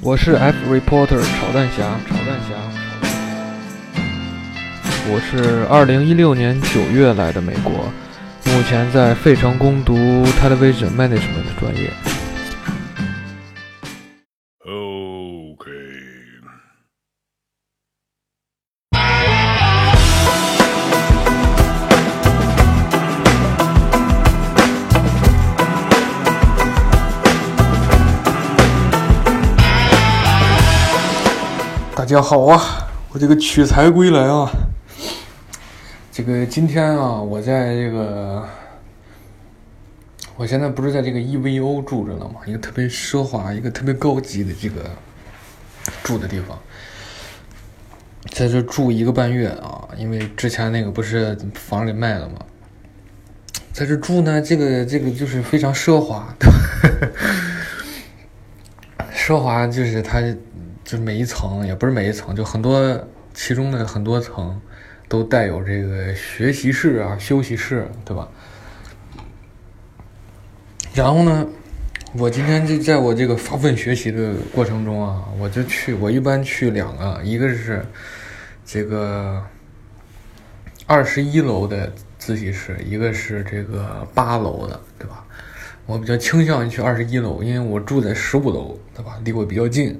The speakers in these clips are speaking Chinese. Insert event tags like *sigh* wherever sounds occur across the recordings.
我是 F reporter 炒蛋侠，炒蛋侠，我是二零一六年九月来的美国，目前在费城攻读 television management 专业。家好啊，我这个取材归来啊。这个今天啊，我在这个，我现在不是在这个 EVO 住着呢嘛，一个特别奢华、一个特别高级的这个住的地方，在这住一个半月啊，因为之前那个不是房给卖了嘛，在这住呢，这个这个就是非常奢华，*laughs* 奢华就是它。就每一层也不是每一层，就很多其中的很多层都带有这个学习室啊、休息室，对吧？然后呢，我今天就在我这个发奋学习的过程中啊，我就去，我一般去两个，一个是这个二十一楼的自习室，一个是这个八楼的，对吧？我比较倾向于去二十一楼，因为我住在十五楼，对吧？离我比较近。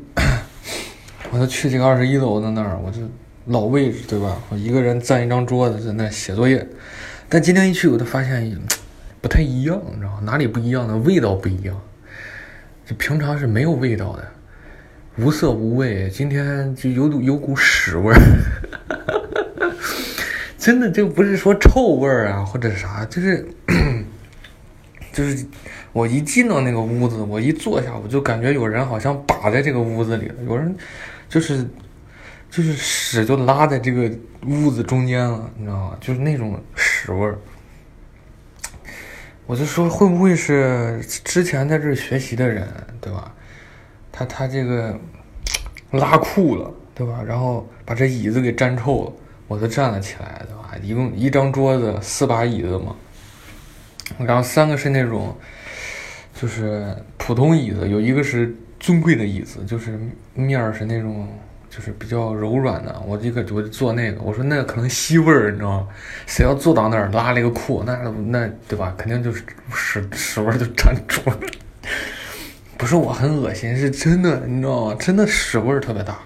我就去这个二十一楼的那儿，我就老位置，对吧？我一个人占一张桌子在那写作业。但今天一去，我就发现不太一样，你知道？哪里不一样呢？味道不一样。这平常是没有味道的，无色无味。今天就有有股屎味儿，*laughs* 真的就不是说臭味儿啊，或者啥，就是 *coughs* 就是我一进到那个屋子，我一坐下，我就感觉有人好像把在这个屋子里了，有人。就是，就是屎就拉在这个屋子中间了，你知道吗？就是那种屎味儿。我就说，会不会是之前在这儿学习的人，对吧？他他这个拉裤了，对吧？然后把这椅子给粘臭了，我就站了起来，对吧？一共一张桌子，四把椅子嘛，然后三个是那种就是普通椅子，有一个是。尊贵的椅子就是面儿是那种，就是比较柔软的。我这个我就坐那个，我说那个可能吸味儿，你知道吗？谁要坐到那儿拉了一个裤，那那对吧？肯定就是屎屎味儿就粘住了。不是我很恶心，是真的，你知道吗？真的屎味儿特别大。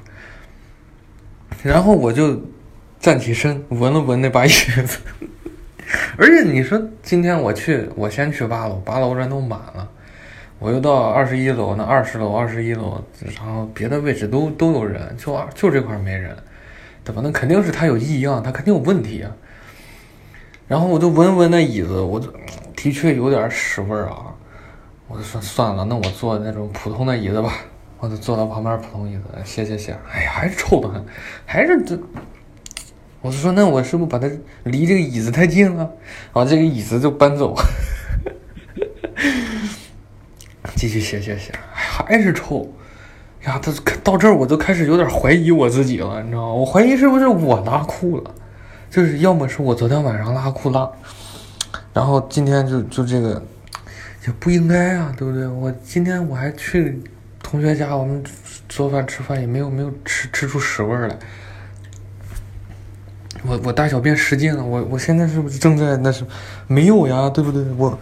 然后我就站起身，闻了闻那把椅子，*laughs* 而且你说今天我去，我先去八楼，八楼人都满了。我又到二十一楼，那二十楼、二十一楼，然后别的位置都都有人，就二就这块没人，对吧？那肯定是他有异样，他肯定有问题啊。然后我就闻闻那椅子，我就的确有点屎味儿啊。我就说算了，那我坐那种普通的椅子吧。我就坐到旁边普通椅子，歇歇歇。哎呀，还是臭的很，还是这。我就说，那我是不是把它离这个椅子太近了？然后这个椅子就搬走。继续写写写，还是臭呀！他到这儿我都开始有点怀疑我自己了，你知道吗？我怀疑是不是我拉裤了，就是要么是我昨天晚上拉裤拉，然后今天就就这个也不应该啊，对不对？我今天我还去同学家，我们做饭吃饭也没有没有吃吃出屎味儿来。我我大小便失禁了，我我现在是不是正在那是没有呀？对不对？我。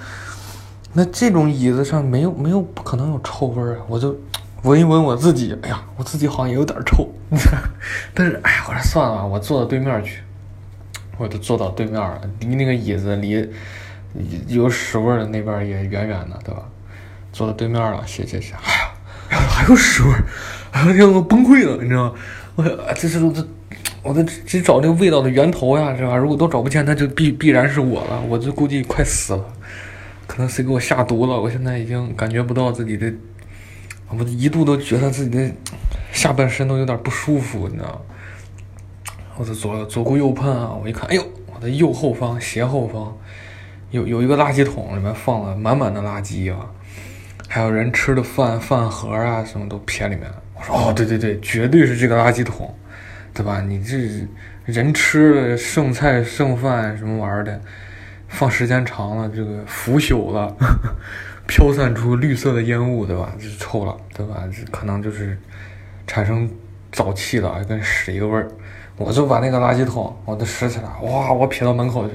那这种椅子上没有没有不可能有臭味儿啊！我就闻一闻我自己，哎呀，我自己好像也有点臭。*laughs* 但是哎呀，我说算了，我坐到对面去，我就坐到对面了，离那个椅子离有屎味儿的那边也远远的，对吧？坐到对面了，谢谢谢，哎呀，还有屎味儿，哎呀，我崩溃了，你知道吗？我这是我这我得只找这个味道的源头呀，是吧？如果都找不见，那就必必然是我了，我就估计快死了。可能谁给我下毒了？我现在已经感觉不到自己的，我一度都觉得自己的下半身都有点不舒服，你知道我的左左顾右盼啊，我一看，哎呦，我的右后方、斜后方有有一个垃圾桶，里面放了满满的垃圾啊，还有人吃的饭饭盒啊，什么都撇里面。我说，哦，对对对，绝对是这个垃圾桶，对吧？你这人吃的剩菜剩饭什么玩意儿的。放时间长了，这个腐朽了，*laughs* 飘散出绿色的烟雾，对吧？就是臭了。对吧？可能就是产生沼气了，跟屎一个味儿。我就把那个垃圾桶，我都拾起来，哇，我撇到门口去，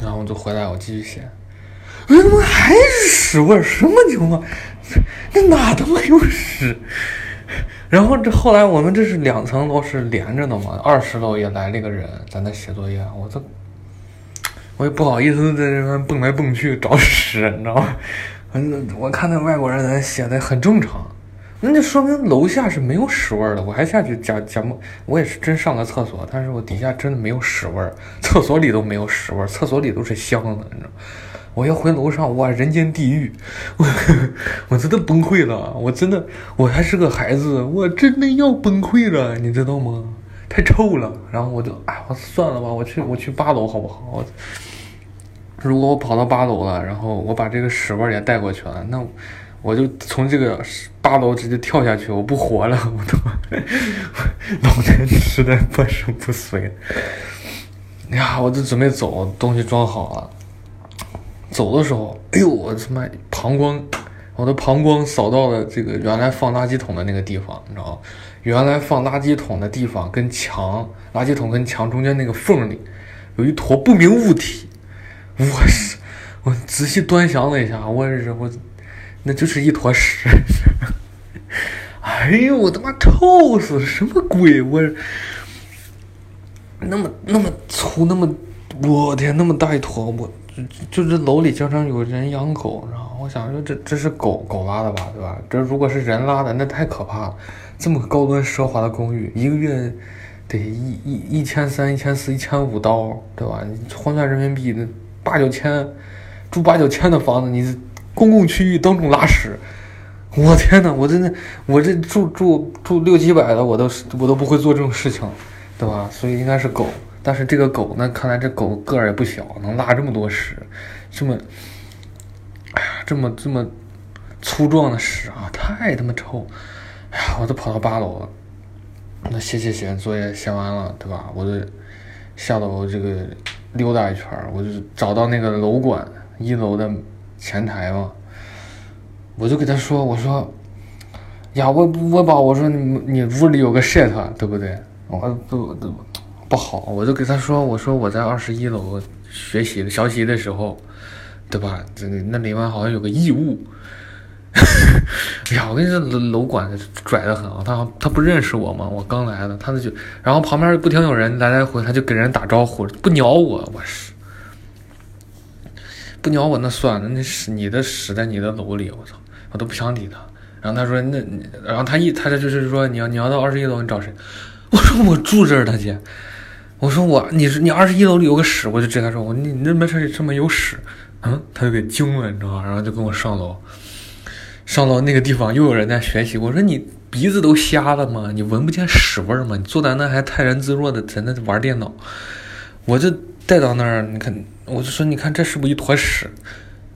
然后我就回来，我继续写。为什么还是屎味儿？什么情况？*laughs* 那哪他妈有屎？*laughs* 然后这后来我们这是两层楼是连着的嘛，二十楼也来了一个人在那写作业，我这我也不好意思在这边蹦来蹦去找屎，你知道吗？反正我看那外国人写的很正常，那就说明楼下是没有屎味儿的。我还下去假假模，我也是真上个厕所，但是我底下真的没有屎味儿，厕所里都没有屎味儿，厕所里都是香的，你知道。我要回楼上，哇，人间地狱！我我真的崩溃了，我真的，我还是个孩子，我真的要崩溃了，你知道吗？太臭了。然后我就，哎，我算了吧，我去，我去八楼好不好？我如果我跑到八楼了，然后我把这个屎味儿也带过去了，那我就从这个八楼直接跳下去，我不活了，我都 *laughs* 老年痴呆半身不遂。哎呀，我就准备走，东西装好了。走的时候，哎呦，我他妈膀胱，我的膀胱扫到了这个原来放垃圾桶的那个地方，你知道吗？原来放垃圾桶的地方跟墙，垃圾桶跟墙中间那个缝里，有一坨不明物体。我是，我仔细端详了一下，我是我，那就是一坨屎。*laughs* 哎呦，我他妈臭死了！什么鬼？我那么那么粗，那么，我天，那么大一坨，我。就这楼里经常有人养狗，然后我想说这这是狗狗拉的吧，对吧？这如果是人拉的，那太可怕了。这么高端奢华的公寓，一个月得一一一千三、一千四、一千五刀，对吧？你换算人民币，那八九千，住八九千的房子，你公共区域当众拉屎，我天呐，我真的，我这住住住六七百的，我都我都不会做这种事情，对吧？所以应该是狗。但是这个狗呢？看来这狗个儿也不小，能拉这么多屎，这么，哎呀，这么这么粗壮的屎啊，太他妈臭！哎呀，我都跑到八楼了，那写写写作业写完了，对吧？我就下楼这个溜达一圈，我就找到那个楼管一楼的前台嘛，我就给他说：“我说呀，我我宝，我说你你屋里有个 shit，对不对？我不不。”不好，我就给他说，我说我在二十一楼学习的学习的时候，对吧？这那里面好像有个异物。*laughs* 哎呀，我跟你说，楼楼管拽的很啊，他他不认识我吗？我刚来的，他就然后旁边不停有人来来回，他就给人打招呼，不鸟我，我是不鸟我那算了，那屎你的屎在你的楼里，我操，我都不想理他。然后他说那，然后他一他这就是说你要你要到二十一楼，你找谁？*laughs* 我说我住这儿，大姐。我说我，你是你二十一楼里有个屎，我就直接他说我你你那边这里这么有屎，嗯，他就给惊了，你知道吧？然后就跟我上楼，上楼那个地方又有人在学习。我说你鼻子都瞎了吗？你闻不见屎味儿吗？你坐在那还泰然自若的在那玩电脑。我就带到那儿，你看，我就说你看这是不是一坨屎？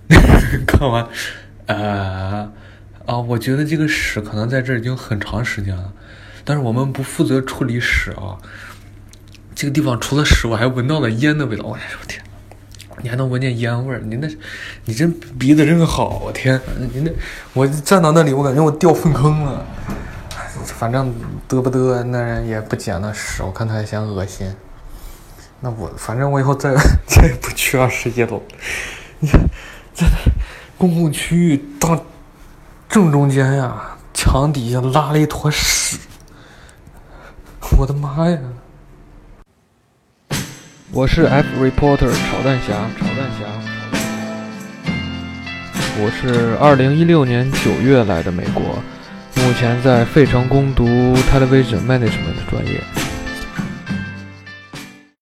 *laughs* 看完，啊啊，我觉得这个屎可能在这儿已经很长时间了，但是我们不负责处理屎啊。这个地方除了屎，我还闻到了烟的味道。我天，你还能闻见烟味儿？你那，你这鼻子真好！我天，你那，我站到那里，我感觉我掉粪坑了。反正嘚不嘚，那人也不捡那屎，我看他还嫌恶心。那我反正我以后再再也不去二十一楼。你看，在公共区域当正中间呀，墙底下拉了一坨屎。我的妈呀！我是 F reporter 炒蛋侠，炒蛋侠。我是二零一六年九月来的美国，目前在费城攻读 television management 专业。